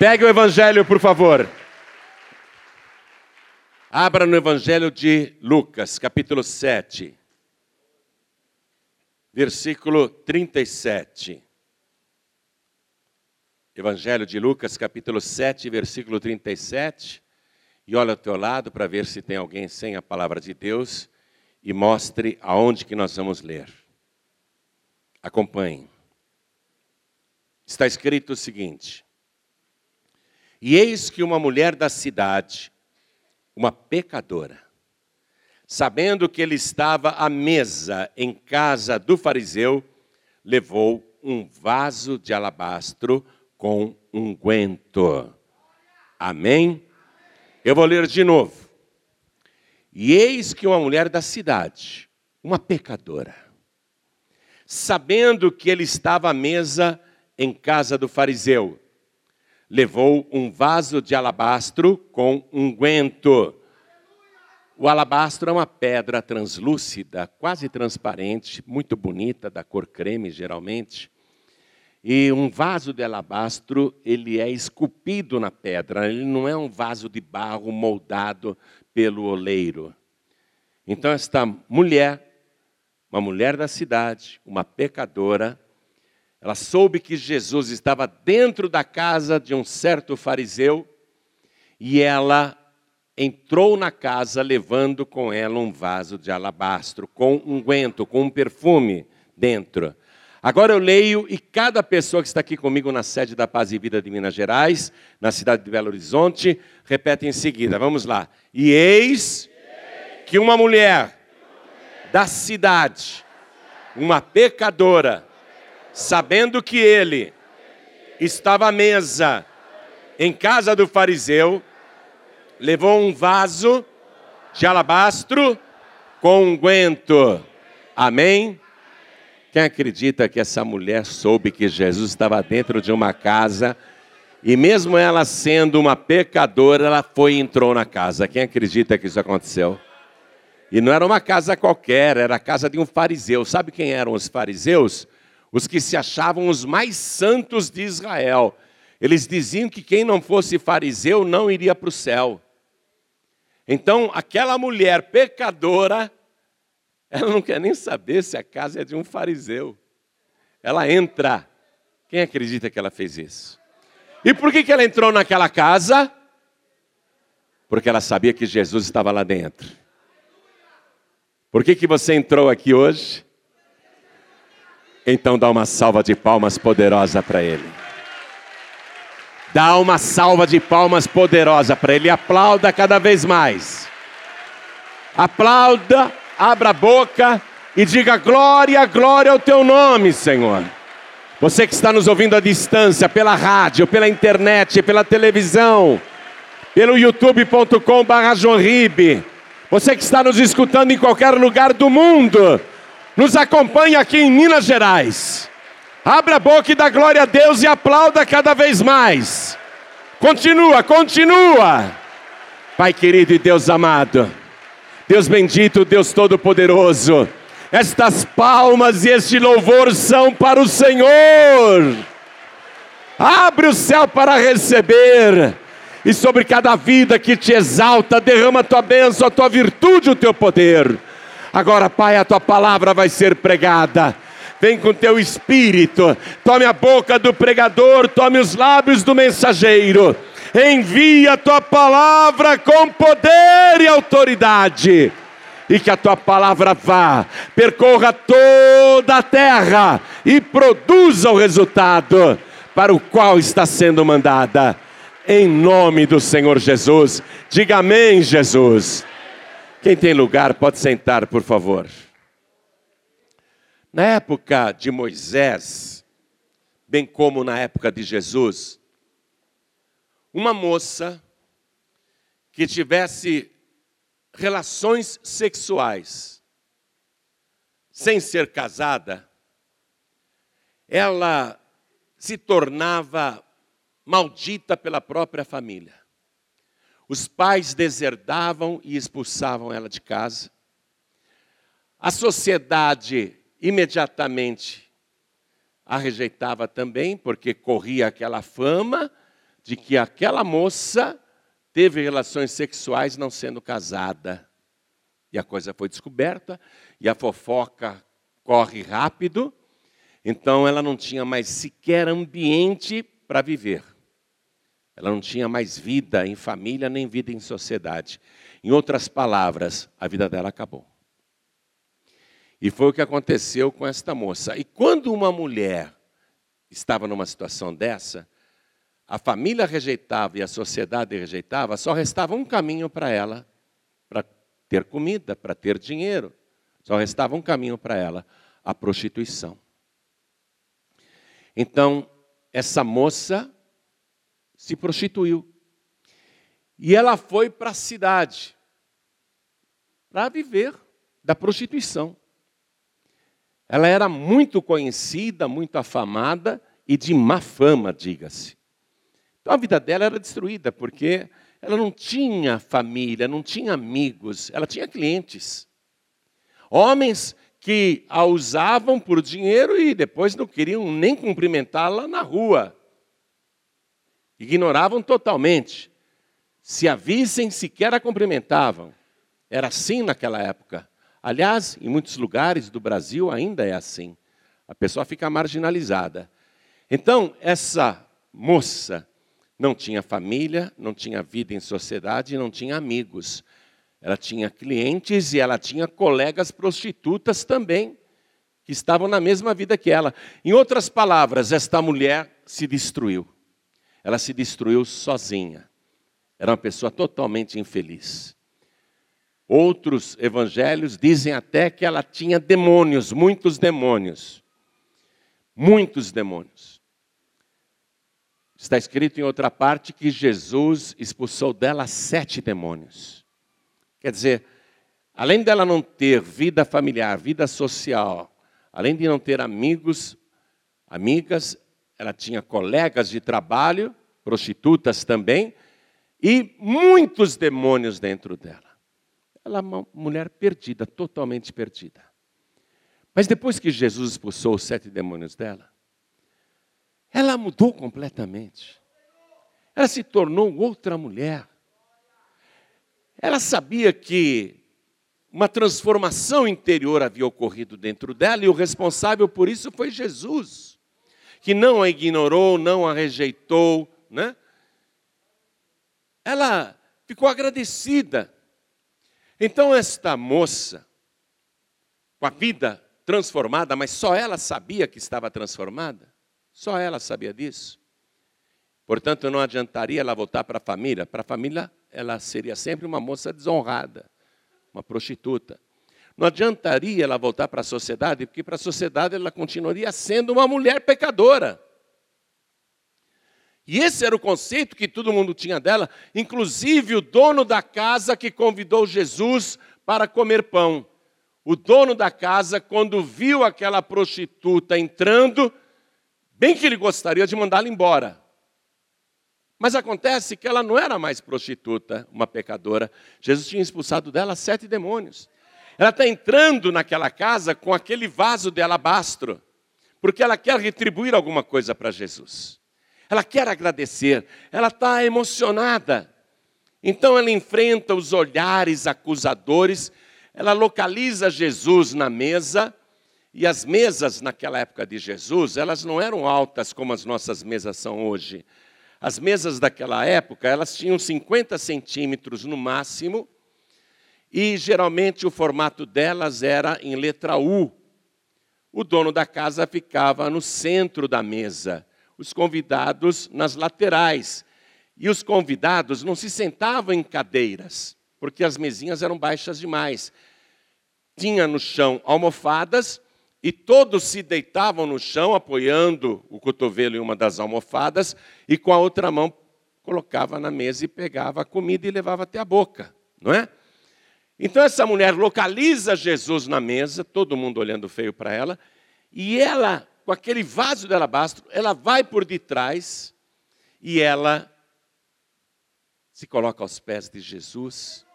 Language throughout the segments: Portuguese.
Pegue o evangelho, por favor. Abra no evangelho de Lucas, capítulo 7, versículo 37. Evangelho de Lucas, capítulo 7, versículo 37. E olha ao teu lado para ver se tem alguém sem a palavra de Deus e mostre aonde que nós vamos ler. Acompanhe. Está escrito o seguinte: e eis que uma mulher da cidade, uma pecadora, sabendo que ele estava à mesa em casa do fariseu, levou um vaso de alabastro com unguento. Amém? Eu vou ler de novo. E eis que uma mulher da cidade, uma pecadora, sabendo que ele estava à mesa em casa do fariseu, levou um vaso de alabastro com unguento. O alabastro é uma pedra translúcida, quase transparente, muito bonita, da cor creme geralmente. E um vaso de alabastro, ele é esculpido na pedra, ele não é um vaso de barro moldado pelo oleiro. Então esta mulher, uma mulher da cidade, uma pecadora, ela soube que Jesus estava dentro da casa de um certo fariseu e ela entrou na casa levando com ela um vaso de alabastro com unguento, com um perfume dentro. Agora eu leio e cada pessoa que está aqui comigo na sede da Paz e Vida de Minas Gerais, na cidade de Belo Horizonte, repete em seguida. Vamos lá. E eis que uma mulher da cidade, uma pecadora, sabendo que ele estava à mesa em casa do fariseu, levou um vaso de alabastro com unguento. Amém? Quem acredita que essa mulher soube que Jesus estava dentro de uma casa e mesmo ela sendo uma pecadora, ela foi e entrou na casa? Quem acredita que isso aconteceu? E não era uma casa qualquer, era a casa de um fariseu. Sabe quem eram os fariseus? Os que se achavam os mais santos de Israel. Eles diziam que quem não fosse fariseu não iria para o céu. Então, aquela mulher pecadora, ela não quer nem saber se a casa é de um fariseu. Ela entra. Quem acredita que ela fez isso? E por que, que ela entrou naquela casa? Porque ela sabia que Jesus estava lá dentro. Por que, que você entrou aqui hoje? Então dá uma salva de palmas poderosa para ele. Dá uma salva de palmas poderosa para ele. Aplauda cada vez mais. Aplauda, abra a boca e diga glória, glória ao teu nome, Senhor. Você que está nos ouvindo à distância, pela rádio, pela internet, pela televisão, pelo youtube.com/barra Você que está nos escutando em qualquer lugar do mundo, nos acompanha aqui em Minas Gerais. Abra a boca e dá glória a Deus e aplauda cada vez mais. Continua, continua. Pai querido e Deus amado, Deus bendito, Deus todo-poderoso, estas palmas e este louvor são para o Senhor. Abre o céu para receber, e sobre cada vida que te exalta, derrama a tua bênção, a tua virtude, o teu poder. Agora, Pai, a tua palavra vai ser pregada. Vem com teu espírito, tome a boca do pregador, tome os lábios do mensageiro. Envia a tua palavra com poder e autoridade. E que a tua palavra vá, percorra toda a terra e produza o resultado para o qual está sendo mandada. Em nome do Senhor Jesus. Diga amém, Jesus. Quem tem lugar pode sentar, por favor. Na época de Moisés, bem como na época de Jesus, uma moça que tivesse relações sexuais sem ser casada, ela se tornava maldita pela própria família. Os pais deserdavam e expulsavam ela de casa. A sociedade imediatamente a rejeitava também, porque corria aquela fama de que aquela moça teve relações sexuais não sendo casada. E a coisa foi descoberta, e a fofoca corre rápido, então ela não tinha mais sequer ambiente para viver. Ela não tinha mais vida em família nem vida em sociedade. Em outras palavras, a vida dela acabou. E foi o que aconteceu com esta moça. E quando uma mulher estava numa situação dessa, a família rejeitava e a sociedade rejeitava, só restava um caminho para ela, para ter comida, para ter dinheiro. Só restava um caminho para ela, a prostituição. Então, essa moça se prostituiu. E ela foi para a cidade para viver da prostituição. Ela era muito conhecida, muito afamada e de má fama, diga-se. Então a vida dela era destruída, porque ela não tinha família, não tinha amigos, ela tinha clientes. Homens que a usavam por dinheiro e depois não queriam nem cumprimentá-la na rua. Ignoravam totalmente. Se a vissem, sequer a cumprimentavam. Era assim naquela época. Aliás, em muitos lugares do Brasil ainda é assim. A pessoa fica marginalizada. Então, essa moça não tinha família, não tinha vida em sociedade, não tinha amigos. Ela tinha clientes e ela tinha colegas prostitutas também, que estavam na mesma vida que ela. Em outras palavras, esta mulher se destruiu. Ela se destruiu sozinha. Era uma pessoa totalmente infeliz. Outros evangelhos dizem até que ela tinha demônios, muitos demônios. Muitos demônios. Está escrito em outra parte que Jesus expulsou dela sete demônios. Quer dizer, além dela não ter vida familiar, vida social, além de não ter amigos, amigas, ela tinha colegas de trabalho, prostitutas também, e muitos demônios dentro dela. Ela é uma mulher perdida, totalmente perdida. Mas depois que Jesus expulsou os sete demônios dela, ela mudou completamente. Ela se tornou outra mulher. Ela sabia que uma transformação interior havia ocorrido dentro dela e o responsável por isso foi Jesus, que não a ignorou, não a rejeitou, né? Ela ficou agradecida então, esta moça, com a vida transformada, mas só ela sabia que estava transformada, só ela sabia disso. Portanto, não adiantaria ela voltar para a família. Para a família, ela seria sempre uma moça desonrada, uma prostituta. Não adiantaria ela voltar para a sociedade, porque para a sociedade ela continuaria sendo uma mulher pecadora. E esse era o conceito que todo mundo tinha dela, inclusive o dono da casa que convidou Jesus para comer pão. O dono da casa, quando viu aquela prostituta entrando, bem que ele gostaria de mandá-la embora. Mas acontece que ela não era mais prostituta, uma pecadora. Jesus tinha expulsado dela sete demônios. Ela está entrando naquela casa com aquele vaso de alabastro, porque ela quer retribuir alguma coisa para Jesus ela quer agradecer, ela está emocionada. Então ela enfrenta os olhares acusadores, ela localiza Jesus na mesa, e as mesas naquela época de Jesus, elas não eram altas como as nossas mesas são hoje. As mesas daquela época, elas tinham 50 centímetros no máximo, e geralmente o formato delas era em letra U. O dono da casa ficava no centro da mesa os convidados nas laterais. E os convidados não se sentavam em cadeiras, porque as mesinhas eram baixas demais. Tinha no chão almofadas e todos se deitavam no chão, apoiando o cotovelo em uma das almofadas, e com a outra mão colocava na mesa e pegava a comida e levava até a boca, não é? Então essa mulher localiza Jesus na mesa, todo mundo olhando feio para ela, e ela com aquele vaso de alabastro, ela vai por detrás e ela se coloca aos pés de Jesus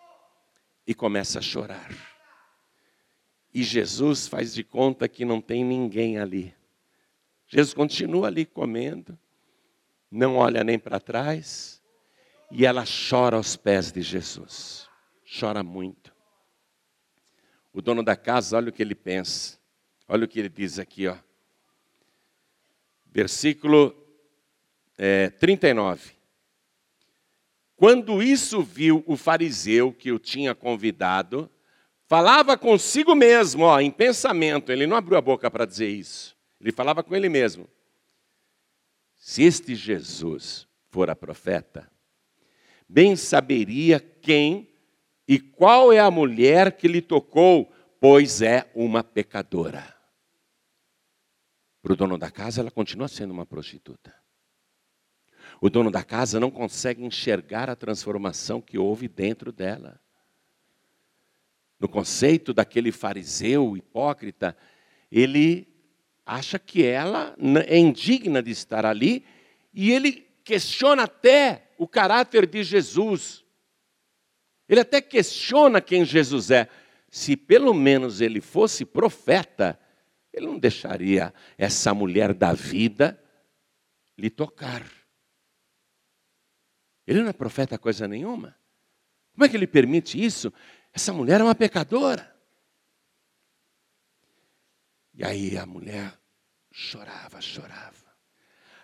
e começa a chorar. E Jesus faz de conta que não tem ninguém ali. Jesus continua ali comendo, não olha nem para trás, e ela chora aos pés de Jesus. Chora muito. O dono da casa, olha o que ele pensa. Olha o que ele diz aqui, ó. Versículo é, 39. Quando isso viu o fariseu que o tinha convidado, falava consigo mesmo, ó, em pensamento, ele não abriu a boca para dizer isso. Ele falava com ele mesmo. Se este Jesus fora profeta, bem saberia quem e qual é a mulher que lhe tocou, pois é uma pecadora. Para o dono da casa, ela continua sendo uma prostituta. O dono da casa não consegue enxergar a transformação que houve dentro dela. No conceito daquele fariseu hipócrita, ele acha que ela é indigna de estar ali e ele questiona até o caráter de Jesus. Ele até questiona quem Jesus é. Se pelo menos ele fosse profeta, ele não deixaria essa mulher da vida lhe tocar. Ele não é profeta coisa nenhuma. Como é que ele permite isso? Essa mulher é uma pecadora. E aí a mulher chorava, chorava.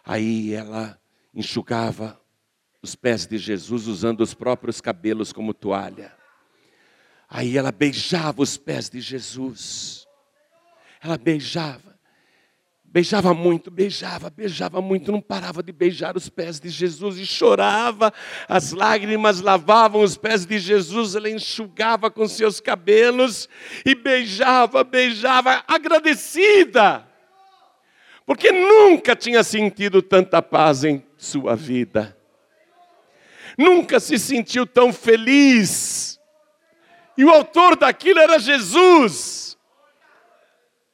Aí ela enxugava os pés de Jesus usando os próprios cabelos como toalha. Aí ela beijava os pés de Jesus. Ela beijava. Beijava muito, beijava, beijava muito, não parava de beijar os pés de Jesus e chorava, as lágrimas lavavam os pés de Jesus, ela enxugava com seus cabelos e beijava, beijava, agradecida, porque nunca tinha sentido tanta paz em sua vida, nunca se sentiu tão feliz, e o autor daquilo era Jesus.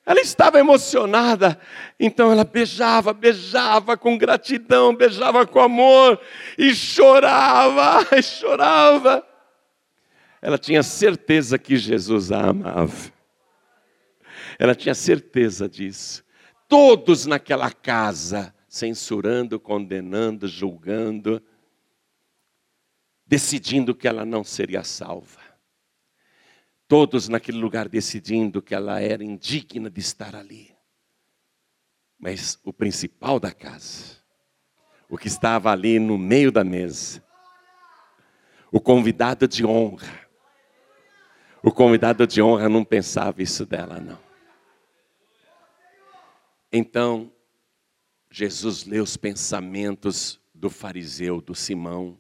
Ela estava emocionada, então ela beijava, beijava com gratidão, beijava com amor e chorava, e chorava. Ela tinha certeza que Jesus a amava. Ela tinha certeza disso. Todos naquela casa, censurando, condenando, julgando, decidindo que ela não seria salva todos naquele lugar decidindo que ela era indigna de estar ali. Mas o principal da casa, o que estava ali no meio da mesa, o convidado de honra, o convidado de honra não pensava isso dela, não. Então, Jesus lê os pensamentos do fariseu, do Simão,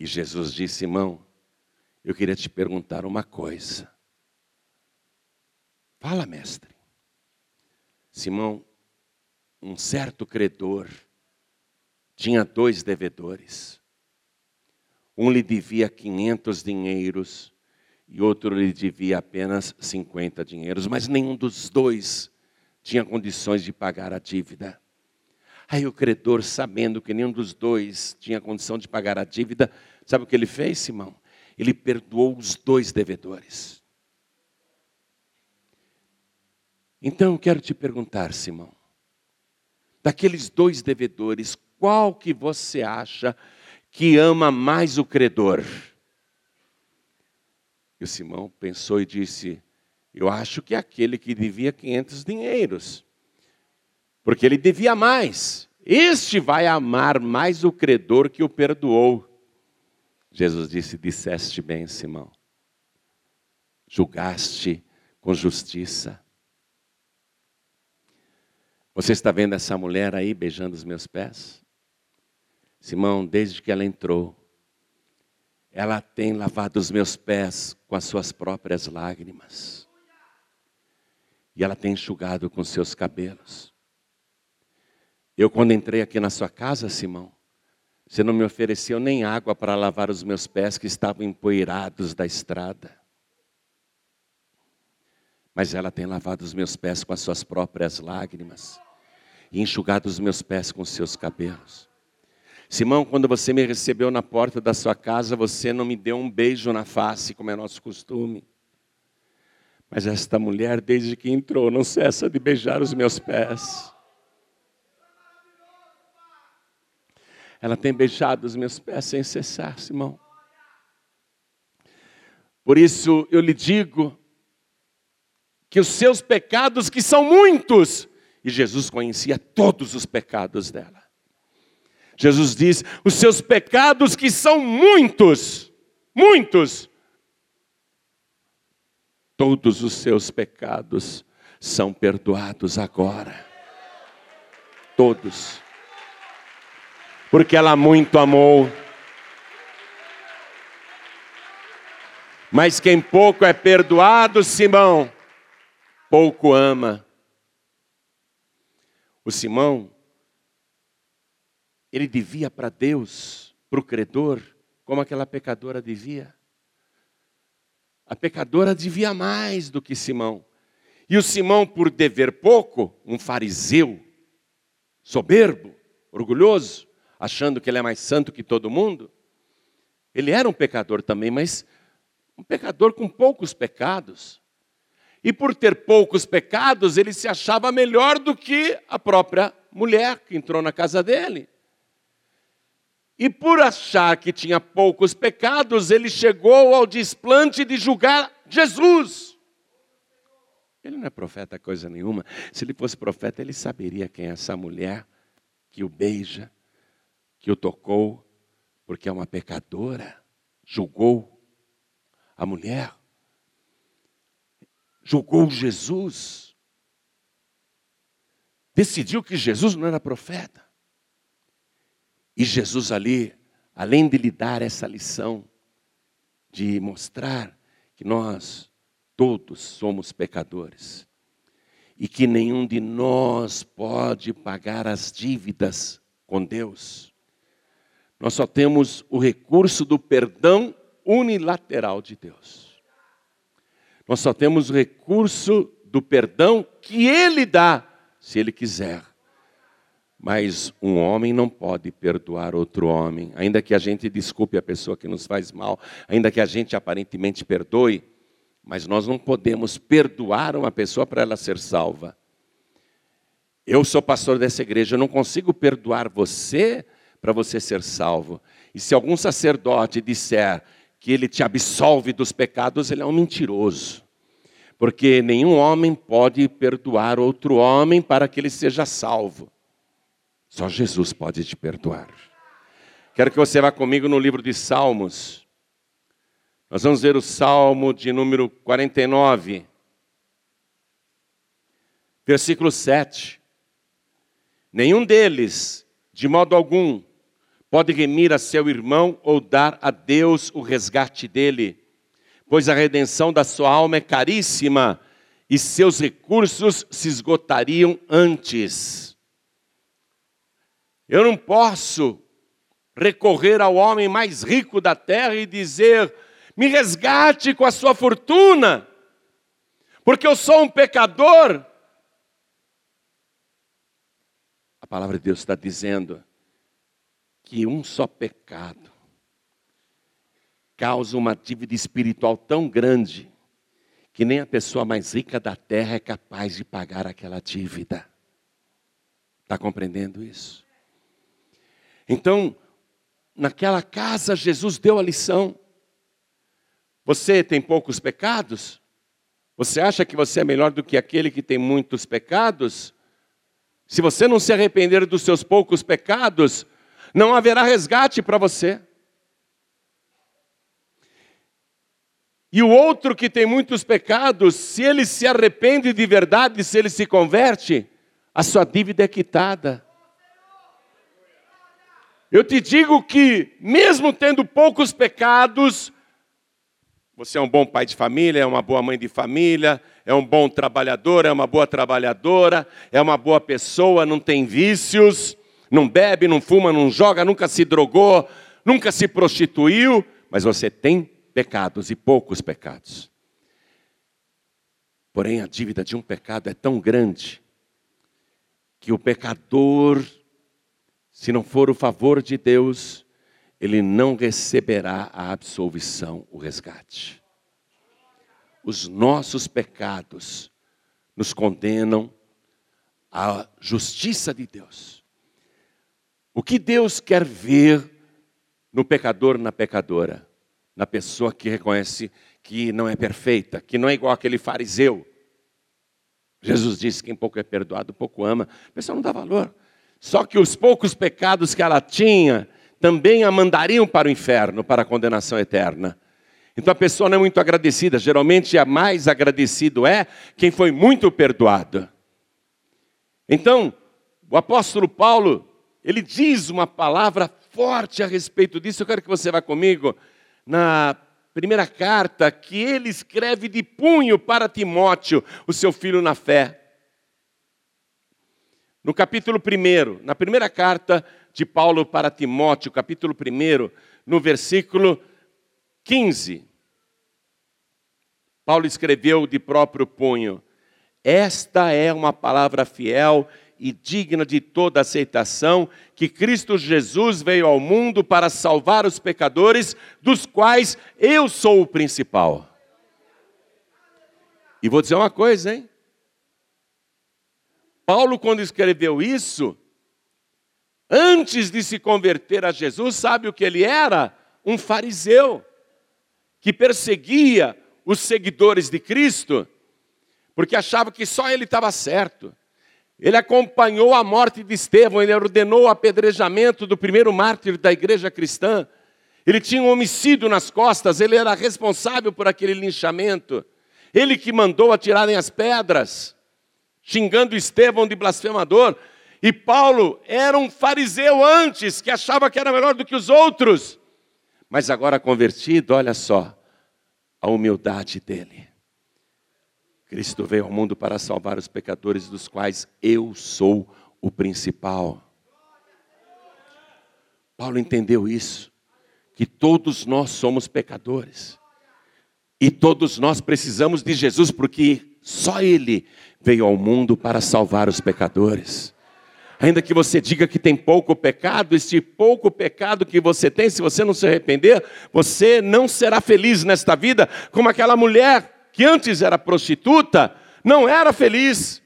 e Jesus disse: Simão, eu queria te perguntar uma coisa. Fala, mestre. Simão, um certo credor tinha dois devedores. Um lhe devia 500 dinheiros e outro lhe devia apenas 50 dinheiros, mas nenhum dos dois tinha condições de pagar a dívida. Aí o credor, sabendo que nenhum dos dois tinha condição de pagar a dívida, sabe o que ele fez, Simão? ele perdoou os dois devedores. Então, quero te perguntar, Simão, daqueles dois devedores, qual que você acha que ama mais o credor? E o Simão pensou e disse: Eu acho que é aquele que devia 500 dinheiros, porque ele devia mais. Este vai amar mais o credor que o perdoou. Jesus disse: Disseste bem, Simão, julgaste com justiça. Você está vendo essa mulher aí beijando os meus pés? Simão, desde que ela entrou, ela tem lavado os meus pés com as suas próprias lágrimas. E ela tem enxugado com seus cabelos. Eu, quando entrei aqui na sua casa, Simão, você não me ofereceu nem água para lavar os meus pés que estavam empoeirados da estrada. Mas ela tem lavado os meus pés com as suas próprias lágrimas e enxugado os meus pés com os seus cabelos. Simão, quando você me recebeu na porta da sua casa, você não me deu um beijo na face, como é nosso costume. Mas esta mulher, desde que entrou, não cessa de beijar os meus pés. Ela tem beijado os meus pés sem cessar, Simão. Por isso eu lhe digo que os seus pecados, que são muitos, e Jesus conhecia todos os pecados dela. Jesus diz: os seus pecados, que são muitos, muitos, todos os seus pecados são perdoados agora. Todos. Porque ela muito amou. Mas quem pouco é perdoado, Simão, pouco ama. O Simão, ele devia para Deus, para o credor, como aquela pecadora devia. A pecadora devia mais do que Simão. E o Simão, por dever pouco, um fariseu, soberbo, orgulhoso, achando que ele é mais santo que todo mundo, ele era um pecador também, mas um pecador com poucos pecados. E por ter poucos pecados, ele se achava melhor do que a própria mulher que entrou na casa dele. E por achar que tinha poucos pecados, ele chegou ao desplante de julgar Jesus. Ele não é profeta coisa nenhuma. Se ele fosse profeta, ele saberia quem é essa mulher que o beija, que o tocou, porque é uma pecadora. Julgou a mulher. Julgou Jesus. Decidiu que Jesus não era profeta. E Jesus ali, além de lhe dar essa lição, de mostrar que nós todos somos pecadores e que nenhum de nós pode pagar as dívidas com Deus. Nós só temos o recurso do perdão unilateral de Deus. Nós só temos o recurso do perdão que Ele dá, se Ele quiser. Mas um homem não pode perdoar outro homem, ainda que a gente desculpe a pessoa que nos faz mal, ainda que a gente aparentemente perdoe, mas nós não podemos perdoar uma pessoa para ela ser salva. Eu sou pastor dessa igreja, eu não consigo perdoar você para você ser salvo. E se algum sacerdote disser que ele te absolve dos pecados, ele é um mentiroso. Porque nenhum homem pode perdoar outro homem para que ele seja salvo. Só Jesus pode te perdoar. Quero que você vá comigo no livro de Salmos. Nós vamos ver o Salmo de número 49, versículo 7. Nenhum deles, de modo algum, pode remir a seu irmão ou dar a Deus o resgate dele, pois a redenção da sua alma é caríssima e seus recursos se esgotariam antes. Eu não posso recorrer ao homem mais rico da terra e dizer: me resgate com a sua fortuna, porque eu sou um pecador. A palavra de Deus está dizendo que um só pecado causa uma dívida espiritual tão grande que nem a pessoa mais rica da terra é capaz de pagar aquela dívida. Está compreendendo isso? Então, naquela casa, Jesus deu a lição. Você tem poucos pecados? Você acha que você é melhor do que aquele que tem muitos pecados? Se você não se arrepender dos seus poucos pecados, não haverá resgate para você. E o outro que tem muitos pecados, se ele se arrepende de verdade, se ele se converte, a sua dívida é quitada. Eu te digo que, mesmo tendo poucos pecados, você é um bom pai de família, é uma boa mãe de família, é um bom trabalhador, é uma boa trabalhadora, é uma boa pessoa, não tem vícios, não bebe, não fuma, não joga, nunca se drogou, nunca se prostituiu, mas você tem pecados e poucos pecados. Porém, a dívida de um pecado é tão grande que o pecador se não for o favor de Deus, ele não receberá a absolvição, o resgate. Os nossos pecados nos condenam à justiça de Deus. O que Deus quer ver no pecador, na pecadora, na pessoa que reconhece que não é perfeita, que não é igual aquele fariseu. Jesus disse: quem pouco é perdoado, pouco ama. A pessoa não dá valor. Só que os poucos pecados que ela tinha também a mandariam para o inferno, para a condenação eterna. Então a pessoa não é muito agradecida. Geralmente, a mais agradecido é quem foi muito perdoado. Então, o apóstolo Paulo, ele diz uma palavra forte a respeito disso. Eu quero que você vá comigo na primeira carta que ele escreve de punho para Timóteo, o seu filho na fé. No capítulo 1, na primeira carta de Paulo para Timóteo, capítulo 1, no versículo 15. Paulo escreveu de próprio punho: Esta é uma palavra fiel e digna de toda aceitação, que Cristo Jesus veio ao mundo para salvar os pecadores, dos quais eu sou o principal. E vou dizer uma coisa, hein? Paulo, quando escreveu isso, antes de se converter a Jesus, sabe o que ele era? Um fariseu, que perseguia os seguidores de Cristo, porque achava que só ele estava certo. Ele acompanhou a morte de Estevão, ele ordenou o apedrejamento do primeiro mártir da igreja cristã. Ele tinha um homicídio nas costas, ele era responsável por aquele linchamento. Ele que mandou atirarem as pedras, xingando Estevão de blasfemador. E Paulo era um fariseu antes, que achava que era melhor do que os outros. Mas agora convertido, olha só a humildade dele. Cristo veio ao mundo para salvar os pecadores, dos quais eu sou o principal. Paulo entendeu isso, que todos nós somos pecadores. E todos nós precisamos de Jesus, porque só Ele veio ao mundo para salvar os pecadores. Ainda que você diga que tem pouco pecado, esse pouco pecado que você tem, se você não se arrepender, você não será feliz nesta vida, como aquela mulher que antes era prostituta, não era feliz.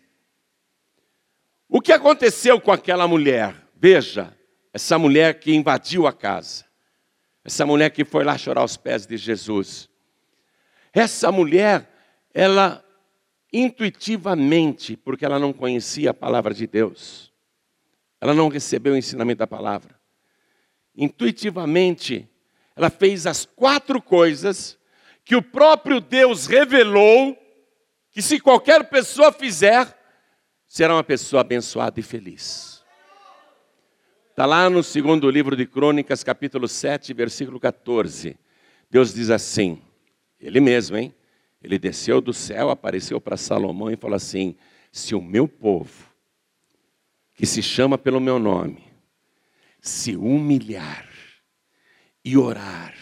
O que aconteceu com aquela mulher? Veja, essa mulher que invadiu a casa, essa mulher que foi lá chorar aos pés de Jesus. Essa mulher, ela intuitivamente, porque ela não conhecia a palavra de Deus, ela não recebeu o ensinamento da palavra, intuitivamente, ela fez as quatro coisas que o próprio Deus revelou que se qualquer pessoa fizer, será uma pessoa abençoada e feliz. Está lá no segundo livro de Crônicas, capítulo 7, versículo 14. Deus diz assim, ele mesmo, hein? Ele desceu do céu, apareceu para Salomão e falou assim: Se o meu povo, que se chama pelo meu nome, se humilhar e orar,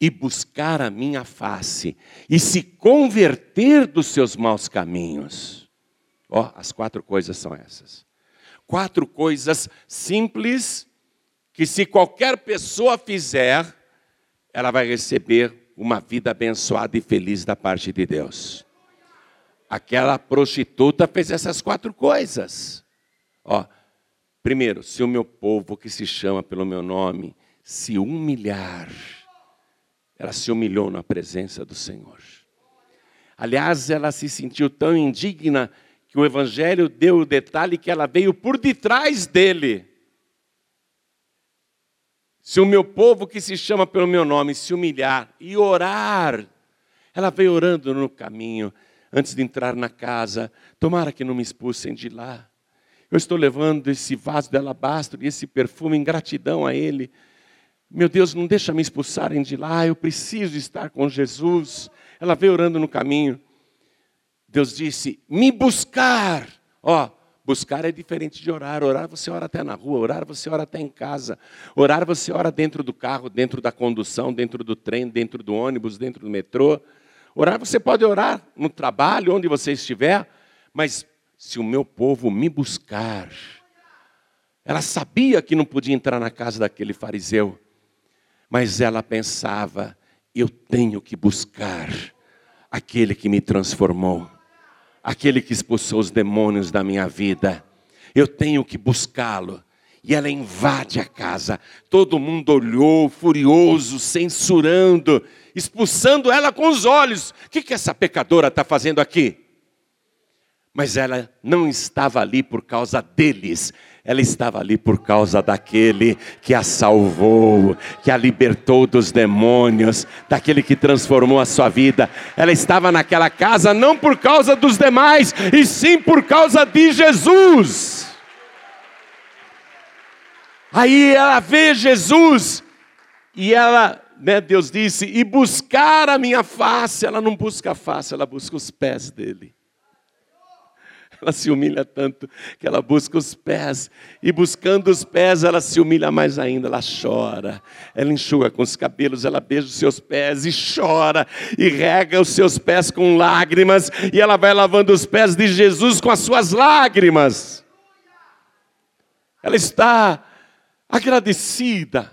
e buscar a minha face e se converter dos seus maus caminhos. Ó, oh, as quatro coisas são essas. Quatro coisas simples que se qualquer pessoa fizer, ela vai receber uma vida abençoada e feliz da parte de Deus. Aquela prostituta fez essas quatro coisas. Ó, primeiro, se o meu povo que se chama pelo meu nome se humilhar, ela se humilhou na presença do Senhor. Aliás, ela se sentiu tão indigna que o Evangelho deu o detalhe que ela veio por detrás dele. Se o meu povo que se chama pelo meu nome se humilhar e orar, ela veio orando no caminho, antes de entrar na casa, tomara que não me expulsem de lá. Eu estou levando esse vaso de alabastro e esse perfume em gratidão a Ele. Meu Deus, não deixa me expulsarem de lá, eu preciso estar com Jesus. Ela veio orando no caminho. Deus disse: me buscar. Ó, buscar é diferente de orar. Orar você ora até na rua, orar você ora até em casa. Orar você ora dentro do carro, dentro da condução, dentro do trem, dentro do ônibus, dentro do metrô. Orar você pode orar no trabalho, onde você estiver, mas se o meu povo me buscar, ela sabia que não podia entrar na casa daquele fariseu. Mas ela pensava: eu tenho que buscar aquele que me transformou, aquele que expulsou os demônios da minha vida. Eu tenho que buscá-lo. E ela invade a casa. Todo mundo olhou, furioso, censurando, expulsando ela com os olhos. O que, que essa pecadora está fazendo aqui? Mas ela não estava ali por causa deles, ela estava ali por causa daquele que a salvou, que a libertou dos demônios, daquele que transformou a sua vida. Ela estava naquela casa não por causa dos demais, e sim por causa de Jesus. Aí ela vê Jesus e ela, né, Deus disse, e buscar a minha face. Ela não busca a face, ela busca os pés dele. Ela se humilha tanto que ela busca os pés, e buscando os pés, ela se humilha mais ainda, ela chora, ela enxuga com os cabelos, ela beija os seus pés e chora, e rega os seus pés com lágrimas, e ela vai lavando os pés de Jesus com as suas lágrimas. Ela está agradecida,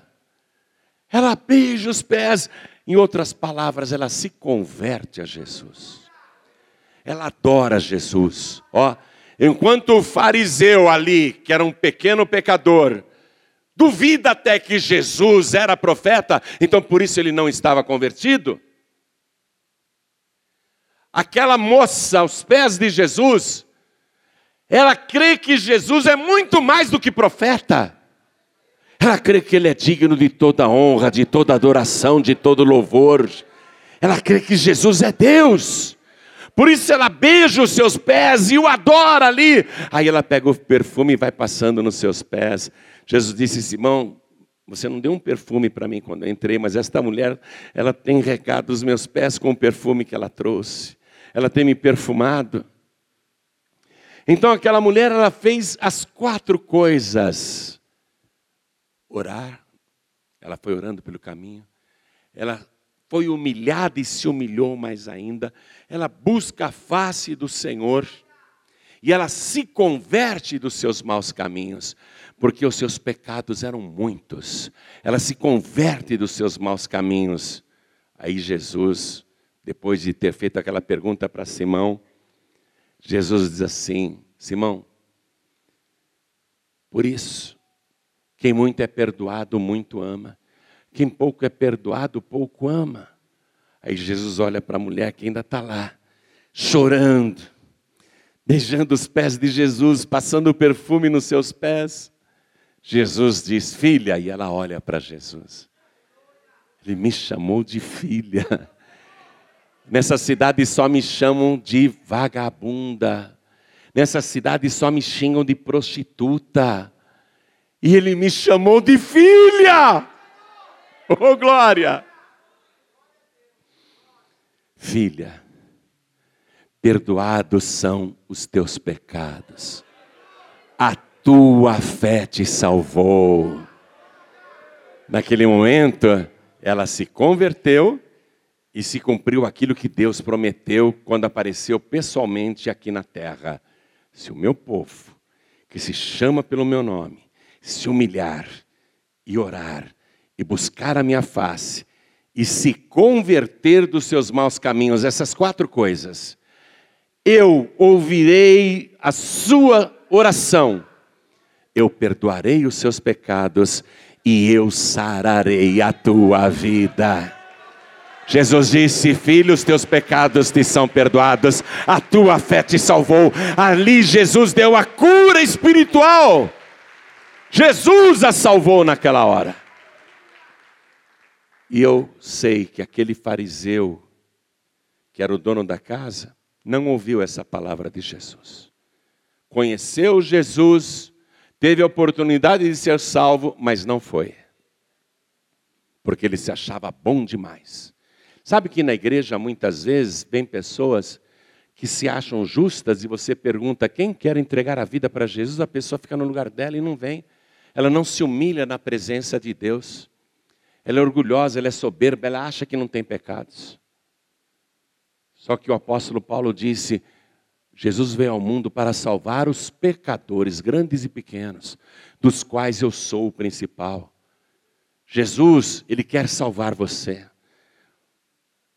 ela beija os pés, em outras palavras, ela se converte a Jesus ela adora Jesus. Ó, enquanto o fariseu ali, que era um pequeno pecador, duvida até que Jesus era profeta, então por isso ele não estava convertido. Aquela moça aos pés de Jesus, ela crê que Jesus é muito mais do que profeta. Ela crê que ele é digno de toda honra, de toda adoração, de todo louvor. Ela crê que Jesus é Deus. Por isso ela beija os seus pés e o adora ali. Aí ela pega o perfume e vai passando nos seus pés. Jesus disse: Simão, você não deu um perfume para mim quando eu entrei, mas esta mulher, ela tem regado os meus pés com o perfume que ela trouxe. Ela tem me perfumado. Então aquela mulher, ela fez as quatro coisas: orar, ela foi orando pelo caminho, ela foi humilhada e se humilhou mais ainda. Ela busca a face do Senhor e ela se converte dos seus maus caminhos, porque os seus pecados eram muitos. Ela se converte dos seus maus caminhos. Aí Jesus, depois de ter feito aquela pergunta para Simão, Jesus diz assim: Simão, por isso, quem muito é perdoado, muito ama. Quem pouco é perdoado, pouco ama. Aí Jesus olha para a mulher que ainda está lá, chorando, beijando os pés de Jesus, passando perfume nos seus pés. Jesus diz: Filha, e ela olha para Jesus. Ele me chamou de filha. Nessa cidade só me chamam de vagabunda. Nessa cidade só me xingam de prostituta. E ele me chamou de filha. Oh, glória! Filha, perdoados são os teus pecados, a tua fé te salvou. Naquele momento, ela se converteu e se cumpriu aquilo que Deus prometeu quando apareceu pessoalmente aqui na terra. Se o meu povo, que se chama pelo meu nome, se humilhar e orar e buscar a minha face e se converter dos seus maus caminhos, essas quatro coisas, eu ouvirei a sua oração, eu perdoarei os seus pecados e eu sararei a tua vida. Jesus disse: Filho, os teus pecados te são perdoados, a tua fé te salvou. Ali Jesus deu a cura espiritual. Jesus a salvou naquela hora. E eu sei que aquele fariseu, que era o dono da casa, não ouviu essa palavra de Jesus. Conheceu Jesus, teve a oportunidade de ser salvo, mas não foi. Porque ele se achava bom demais. Sabe que na igreja muitas vezes vem pessoas que se acham justas e você pergunta quem quer entregar a vida para Jesus, a pessoa fica no lugar dela e não vem. Ela não se humilha na presença de Deus ela é orgulhosa, ela é soberba, ela acha que não tem pecados. Só que o apóstolo Paulo disse: Jesus veio ao mundo para salvar os pecadores, grandes e pequenos, dos quais eu sou o principal. Jesus, ele quer salvar você.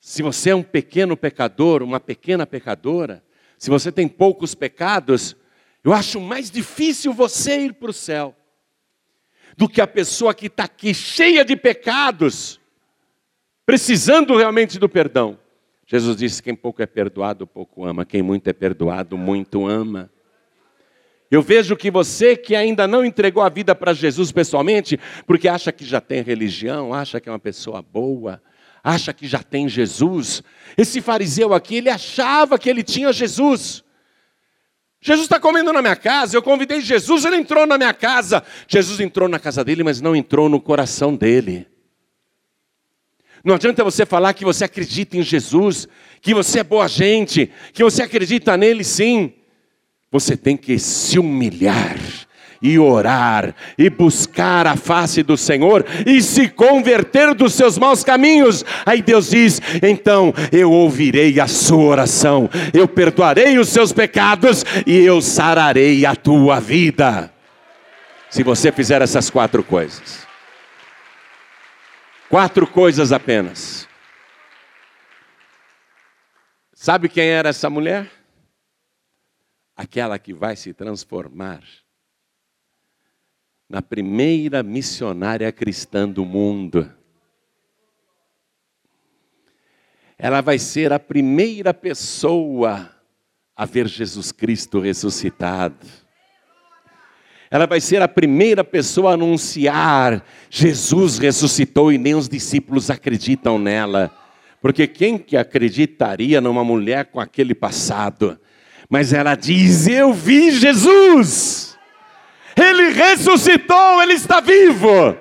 Se você é um pequeno pecador, uma pequena pecadora, se você tem poucos pecados, eu acho mais difícil você ir para o céu. Do que a pessoa que está aqui cheia de pecados, precisando realmente do perdão. Jesus disse: quem pouco é perdoado, pouco ama, quem muito é perdoado, muito ama. Eu vejo que você que ainda não entregou a vida para Jesus pessoalmente, porque acha que já tem religião, acha que é uma pessoa boa, acha que já tem Jesus. Esse fariseu aqui, ele achava que ele tinha Jesus. Jesus está comendo na minha casa, eu convidei Jesus, ele entrou na minha casa. Jesus entrou na casa dele, mas não entrou no coração dele. Não adianta você falar que você acredita em Jesus, que você é boa gente, que você acredita nele sim. Você tem que se humilhar e orar e buscar a face do Senhor e se converter dos seus maus caminhos. Aí Deus diz: então eu ouvirei a sua oração, eu perdoarei os seus pecados e eu sararei a tua vida. Se você fizer essas quatro coisas, quatro coisas apenas. Sabe quem era essa mulher? aquela que vai se transformar na primeira missionária cristã do mundo. Ela vai ser a primeira pessoa a ver Jesus Cristo ressuscitado. Ela vai ser a primeira pessoa a anunciar: Jesus ressuscitou e nem os discípulos acreditam nela. Porque quem que acreditaria numa mulher com aquele passado? Mas ela diz: Eu vi Jesus, Ele ressuscitou, Ele está vivo.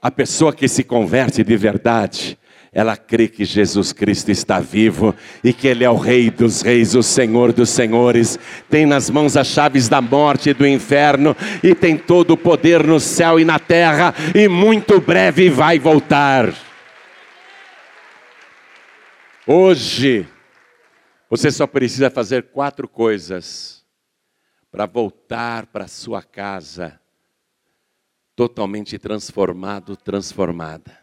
A pessoa que se converte de verdade, ela crê que Jesus Cristo está vivo e que Ele é o Rei dos Reis, o Senhor dos Senhores, tem nas mãos as chaves da morte e do inferno e tem todo o poder no céu e na terra e muito breve vai voltar. Hoje, você só precisa fazer quatro coisas para voltar para sua casa totalmente transformado, transformada.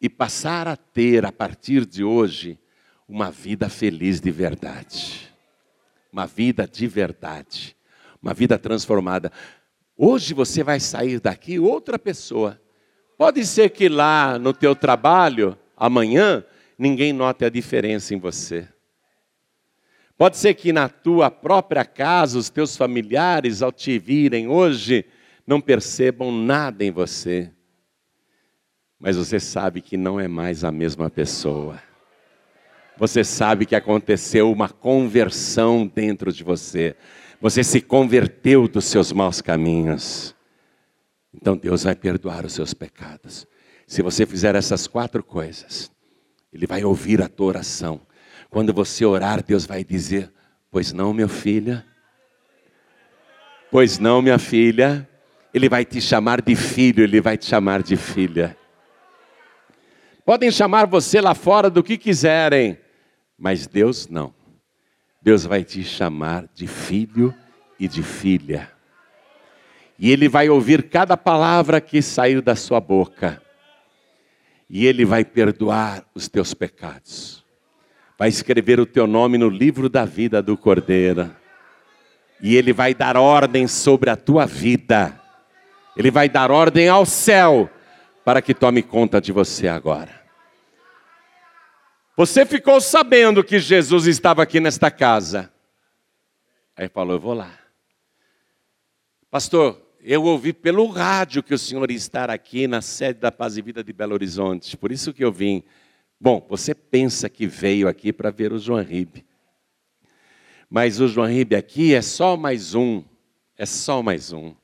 E passar a ter, a partir de hoje, uma vida feliz de verdade. Uma vida de verdade. Uma vida transformada. Hoje você vai sair daqui outra pessoa. Pode ser que lá no teu trabalho, amanhã, ninguém note a diferença em você. Pode ser que na tua própria casa, os teus familiares, ao te virem hoje, não percebam nada em você. Mas você sabe que não é mais a mesma pessoa. Você sabe que aconteceu uma conversão dentro de você. Você se converteu dos seus maus caminhos. Então Deus vai perdoar os seus pecados. Se você fizer essas quatro coisas, Ele vai ouvir a tua oração quando você orar, Deus vai dizer: Pois não, meu filho. Pois não, minha filha. Ele vai te chamar de filho, ele vai te chamar de filha. Podem chamar você lá fora do que quiserem, mas Deus não. Deus vai te chamar de filho e de filha. E Ele vai ouvir cada palavra que saiu da sua boca. E Ele vai perdoar os teus pecados vai escrever o teu nome no livro da vida do Cordeiro. E ele vai dar ordem sobre a tua vida. Ele vai dar ordem ao céu para que tome conta de você agora. Você ficou sabendo que Jesus estava aqui nesta casa. Aí falou: Eu vou lá. Pastor, eu ouvi pelo rádio que o senhor estar aqui na sede da Paz e Vida de Belo Horizonte. Por isso que eu vim. Bom, você pensa que veio aqui para ver o João Ribe. Mas o João Ribe aqui é só mais um. É só mais um.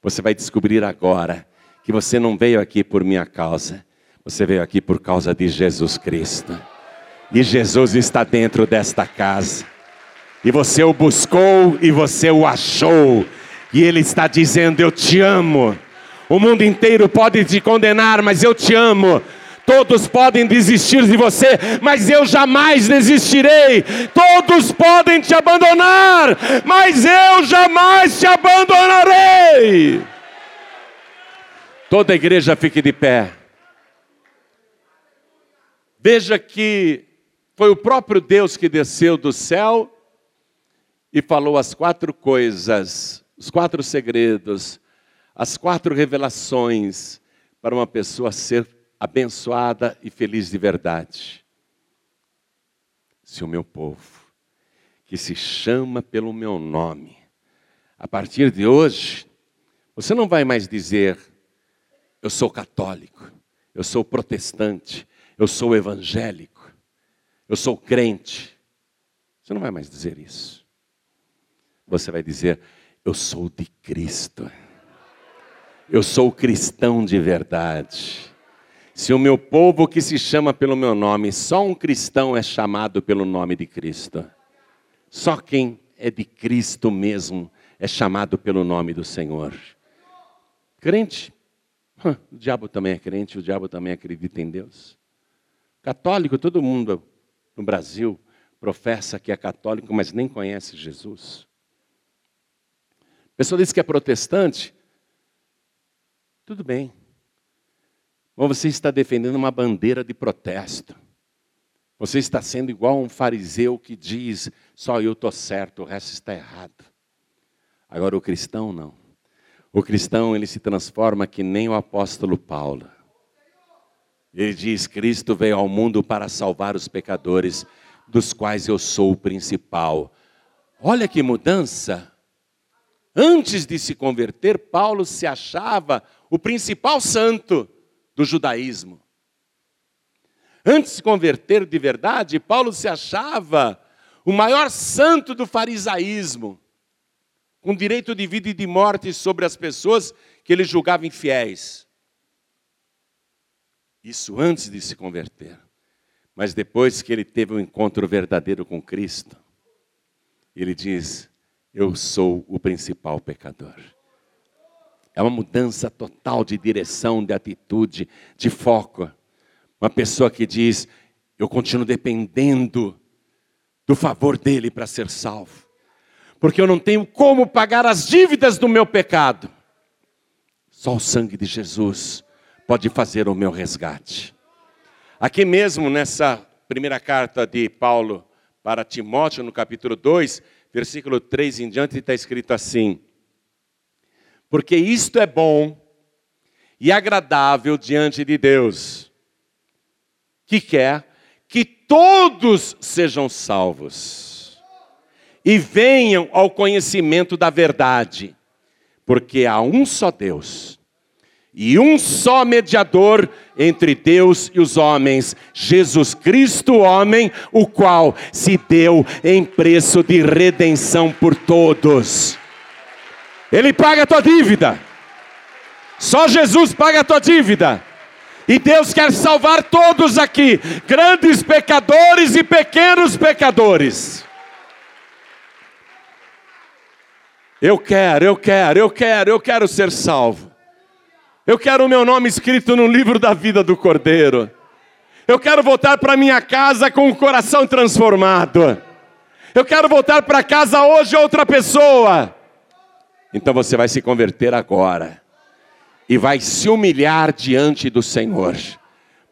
Você vai descobrir agora que você não veio aqui por minha causa. Você veio aqui por causa de Jesus Cristo. E Jesus está dentro desta casa. E você o buscou e você o achou. E ele está dizendo: Eu te amo. O mundo inteiro pode te condenar, mas eu te amo Todos podem desistir de você, mas eu jamais desistirei. Todos podem te abandonar, mas eu jamais te abandonarei. Toda a igreja fique de pé. Veja que foi o próprio Deus que desceu do céu e falou as quatro coisas, os quatro segredos as quatro revelações para uma pessoa ser abençoada e feliz de verdade. Se o meu povo, que se chama pelo meu nome, a partir de hoje, você não vai mais dizer, eu sou católico, eu sou protestante, eu sou evangélico, eu sou crente. Você não vai mais dizer isso. Você vai dizer, eu sou de Cristo. Eu sou cristão de verdade. Se o meu povo que se chama pelo meu nome, só um cristão é chamado pelo nome de Cristo. Só quem é de Cristo mesmo é chamado pelo nome do Senhor. Crente, o diabo também é crente, o diabo também acredita em Deus. Católico, todo mundo no Brasil professa que é católico, mas nem conhece Jesus. A pessoa diz que é protestante, tudo bem. Ou você está defendendo uma bandeira de protesto. Você está sendo igual um fariseu que diz: só eu estou certo, o resto está errado. Agora o cristão não. O cristão ele se transforma que nem o apóstolo Paulo. Ele diz: Cristo veio ao mundo para salvar os pecadores, dos quais eu sou o principal. Olha que mudança! Antes de se converter, Paulo se achava o principal santo do judaísmo. Antes de se converter de verdade, Paulo se achava o maior santo do farisaísmo, com direito de vida e de morte sobre as pessoas que ele julgava infiéis. Isso antes de se converter. Mas depois que ele teve um encontro verdadeiro com Cristo, ele diz: Eu sou o principal pecador. É uma mudança total de direção, de atitude, de foco. Uma pessoa que diz: Eu continuo dependendo do favor dele para ser salvo, porque eu não tenho como pagar as dívidas do meu pecado. Só o sangue de Jesus pode fazer o meu resgate. Aqui mesmo, nessa primeira carta de Paulo para Timóteo, no capítulo 2, versículo 3 em diante, está escrito assim: Porque isto é bom e agradável diante de Deus, que quer que todos sejam salvos e venham ao conhecimento da verdade, porque há um só Deus e um só mediador entre Deus e os homens, Jesus Cristo, homem, o qual se deu em preço de redenção por todos. Ele paga a tua dívida. Só Jesus paga a tua dívida. E Deus quer salvar todos aqui, grandes pecadores e pequenos pecadores. Eu quero, eu quero, eu quero, eu quero ser salvo. Eu quero o meu nome escrito no livro da vida do Cordeiro. Eu quero voltar para minha casa com o coração transformado. Eu quero voltar para casa hoje outra pessoa. Então você vai se converter agora e vai se humilhar diante do Senhor.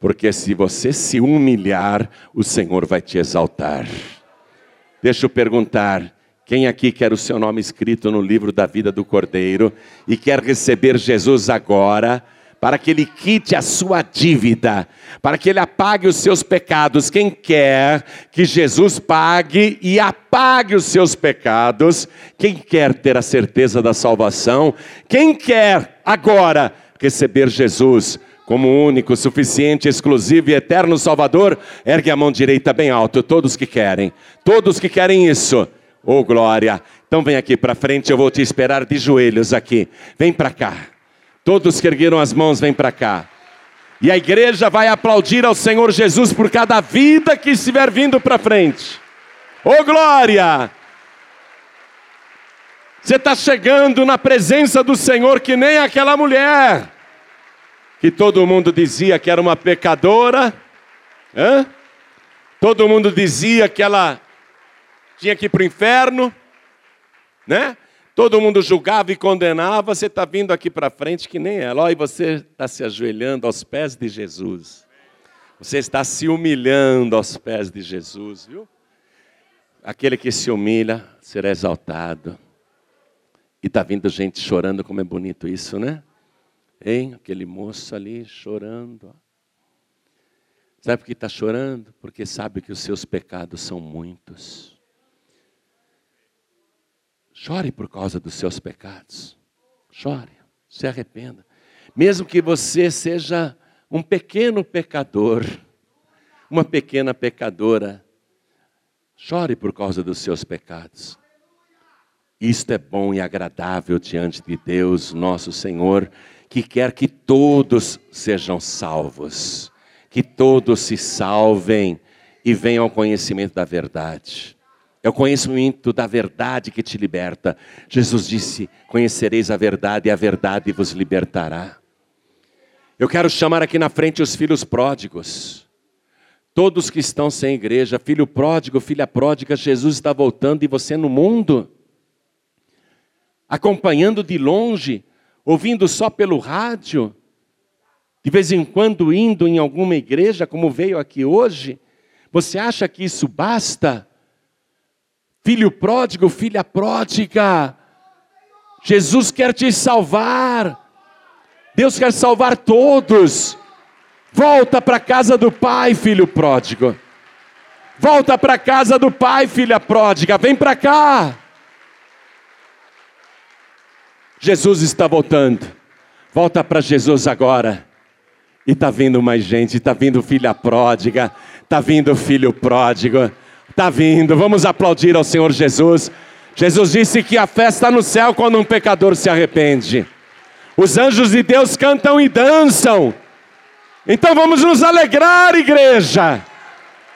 Porque se você se humilhar, o Senhor vai te exaltar. Deixa eu perguntar: quem aqui quer o seu nome escrito no livro da vida do Cordeiro e quer receber Jesus agora? Para que ele quite a sua dívida, para que ele apague os seus pecados. Quem quer que Jesus pague e apague os seus pecados? Quem quer ter a certeza da salvação? Quem quer agora receber Jesus como único, suficiente, exclusivo e eterno Salvador? Ergue a mão direita bem alto, todos que querem, todos que querem isso. Oh, glória. Então vem aqui para frente, eu vou te esperar de joelhos aqui. Vem para cá. Todos que ergueram as mãos, vem para cá. E a igreja vai aplaudir ao Senhor Jesus por cada vida que estiver vindo para frente. Oh, glória! Você está chegando na presença do Senhor que nem aquela mulher que todo mundo dizia que era uma pecadora. Hã? Todo mundo dizia que ela tinha que ir para o inferno, né? Todo mundo julgava e condenava, você está vindo aqui para frente que nem ela, ó, e você está se ajoelhando aos pés de Jesus. Você está se humilhando aos pés de Jesus, viu? Aquele que se humilha será exaltado. E está vindo gente chorando, como é bonito isso, né? Hein? Aquele moço ali chorando. Sabe por que está chorando? Porque sabe que os seus pecados são muitos. Chore por causa dos seus pecados. Chore, se arrependa. Mesmo que você seja um pequeno pecador, uma pequena pecadora, chore por causa dos seus pecados. Isto é bom e agradável diante de Deus, nosso Senhor, que quer que todos sejam salvos, que todos se salvem e venham ao conhecimento da verdade. É o conhecimento da verdade que te liberta. Jesus disse: Conhecereis a verdade e a verdade vos libertará. Eu quero chamar aqui na frente os filhos pródigos. Todos que estão sem igreja, filho pródigo, filha pródiga, Jesus está voltando e você no mundo acompanhando de longe, ouvindo só pelo rádio, de vez em quando indo em alguma igreja, como veio aqui hoje, você acha que isso basta? Filho pródigo, filha pródiga, Jesus quer te salvar, Deus quer salvar todos. Volta para a casa do Pai, filho pródigo. Volta para a casa do Pai, filha pródiga, vem para cá. Jesus está voltando. Volta para Jesus agora. E está vindo mais gente, está vindo filha pródiga, está vindo filho pródigo, está vindo. Vamos aplaudir ao Senhor Jesus. Jesus disse que a festa no céu quando um pecador se arrepende. Os anjos de Deus cantam e dançam. Então vamos nos alegrar, igreja.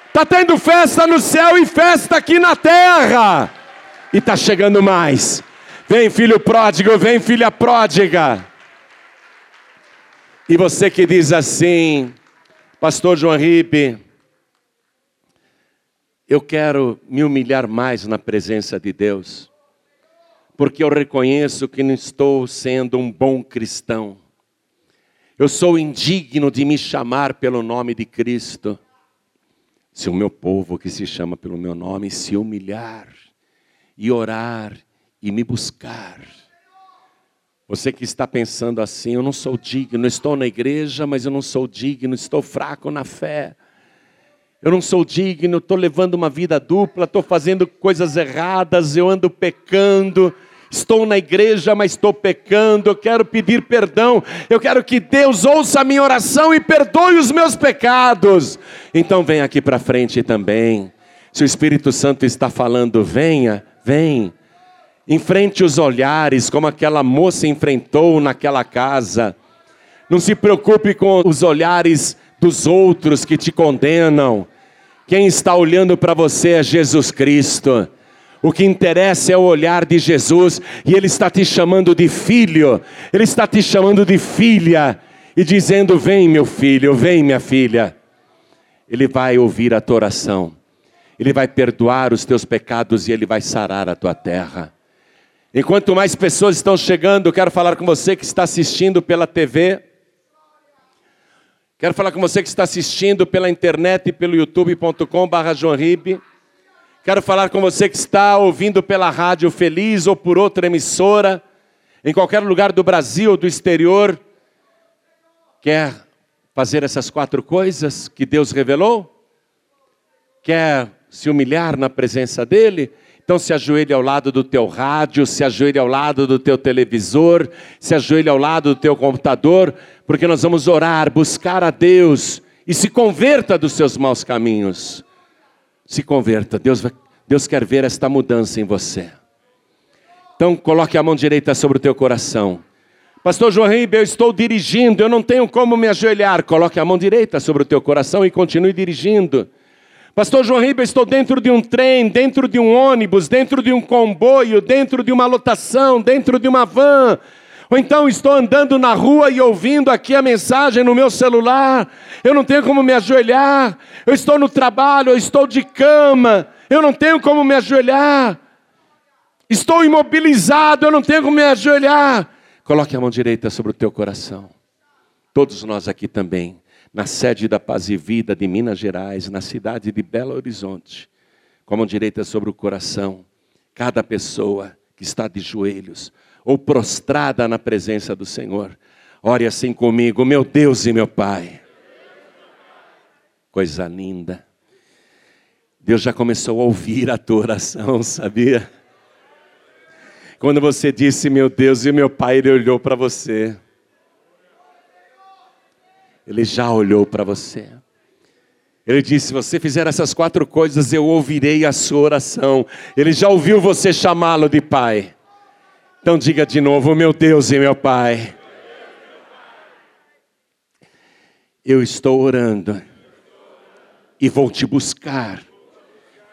Está tendo festa no céu e festa aqui na terra. E está chegando mais. Vem, filho pródigo, vem, filha pródiga. E você que diz assim, Pastor João Ribe, eu quero me humilhar mais na presença de Deus, porque eu reconheço que não estou sendo um bom cristão. Eu sou indigno de me chamar pelo nome de Cristo. Se o meu povo que se chama pelo meu nome se humilhar e orar e me buscar. Você que está pensando assim, eu não sou digno, estou na igreja, mas eu não sou digno, estou fraco na fé. Eu não sou digno, estou levando uma vida dupla, estou fazendo coisas erradas, eu ando pecando. Estou na igreja, mas estou pecando. Eu quero pedir perdão. Eu quero que Deus ouça a minha oração e perdoe os meus pecados. Então vem aqui para frente também. Se o Espírito Santo está falando, venha, vem. Enfrente os olhares, como aquela moça enfrentou naquela casa. Não se preocupe com os olhares dos outros que te condenam. Quem está olhando para você é Jesus Cristo. O que interessa é o olhar de Jesus e Ele está te chamando de filho, Ele está te chamando de filha e dizendo: Vem, meu filho, vem, minha filha. Ele vai ouvir a tua oração, Ele vai perdoar os teus pecados e Ele vai sarar a tua terra. Enquanto mais pessoas estão chegando, quero falar com você que está assistindo pela TV. Quero falar com você que está assistindo pela internet e pelo youtube.com.br Quero falar com você que está ouvindo pela rádio Feliz ou por outra emissora, em qualquer lugar do Brasil ou do exterior. Quer fazer essas quatro coisas que Deus revelou? Quer se humilhar na presença dEle? Então se ajoelhe ao lado do teu rádio, se ajoelhe ao lado do teu televisor, se ajoelhe ao lado do teu computador, porque nós vamos orar, buscar a Deus e se converta dos seus maus caminhos. Se converta, Deus, Deus quer ver esta mudança em você. Então coloque a mão direita sobre o teu coração. Pastor João Ribeiro, eu estou dirigindo, eu não tenho como me ajoelhar. Coloque a mão direita sobre o teu coração e continue dirigindo. Pastor João Ribeiro, estou dentro de um trem, dentro de um ônibus, dentro de um comboio, dentro de uma lotação, dentro de uma van. Ou então estou andando na rua e ouvindo aqui a mensagem no meu celular. Eu não tenho como me ajoelhar. Eu estou no trabalho, eu estou de cama. Eu não tenho como me ajoelhar. Estou imobilizado, eu não tenho como me ajoelhar. Coloque a mão direita sobre o teu coração. Todos nós aqui também na sede da Paz e Vida de Minas Gerais, na cidade de Belo Horizonte, com a mão direita sobre o coração, cada pessoa que que está de joelhos ou prostrada na presença do Senhor. Ore assim comigo, meu Deus e meu Pai. Coisa linda. Deus já começou a ouvir a tua oração, sabia? Quando você disse, meu Deus e meu Pai, Ele olhou para você. Ele já olhou para você. Ele disse: se você fizer essas quatro coisas, eu ouvirei a sua oração. Ele já ouviu você chamá-lo de Pai. Então diga de novo: meu Deus e meu Pai. Eu estou orando e vou te buscar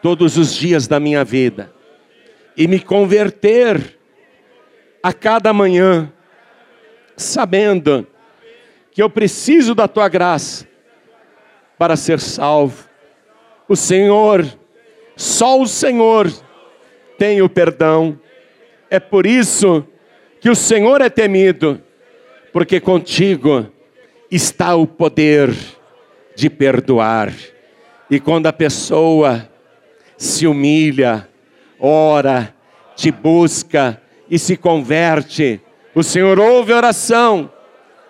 todos os dias da minha vida e me converter a cada manhã, sabendo que eu preciso da tua graça para ser salvo. O Senhor, só o Senhor tem o perdão. É por isso que o Senhor é temido, porque contigo está o poder de perdoar. E quando a pessoa se humilha, ora, te busca e se converte, o Senhor ouve a oração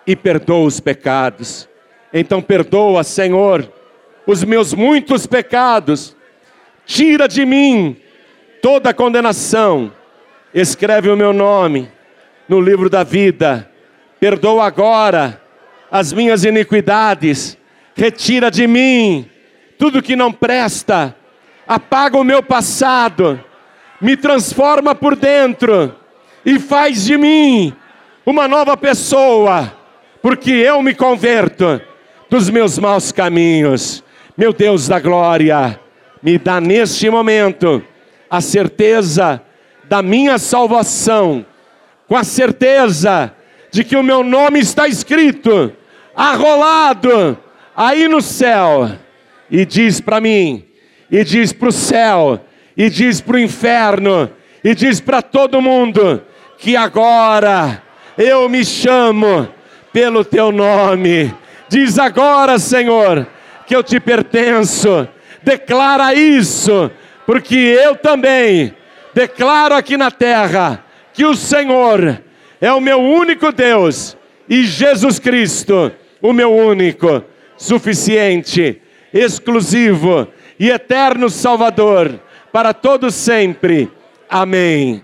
e perdoa os pecados. Então perdoa, Senhor, os meus muitos pecados. Tira de mim toda condenação escreve o meu nome no livro da vida. Perdoa agora as minhas iniquidades. Retira de mim tudo que não presta. Apaga o meu passado. Me transforma por dentro e faz de mim uma nova pessoa, porque eu me converto dos meus maus caminhos. Meu Deus da glória, me dá neste momento a certeza da minha salvação, com a certeza de que o meu nome está escrito, arrolado aí no céu, e diz para mim, e diz para o céu, e diz para o inferno, e diz para todo mundo, que agora eu me chamo pelo teu nome. Diz agora, Senhor, que eu te pertenço. Declara isso, porque eu também declaro aqui na terra que o Senhor é o meu único Deus e Jesus Cristo, o meu único, suficiente, exclusivo e eterno Salvador para todos sempre. Amém.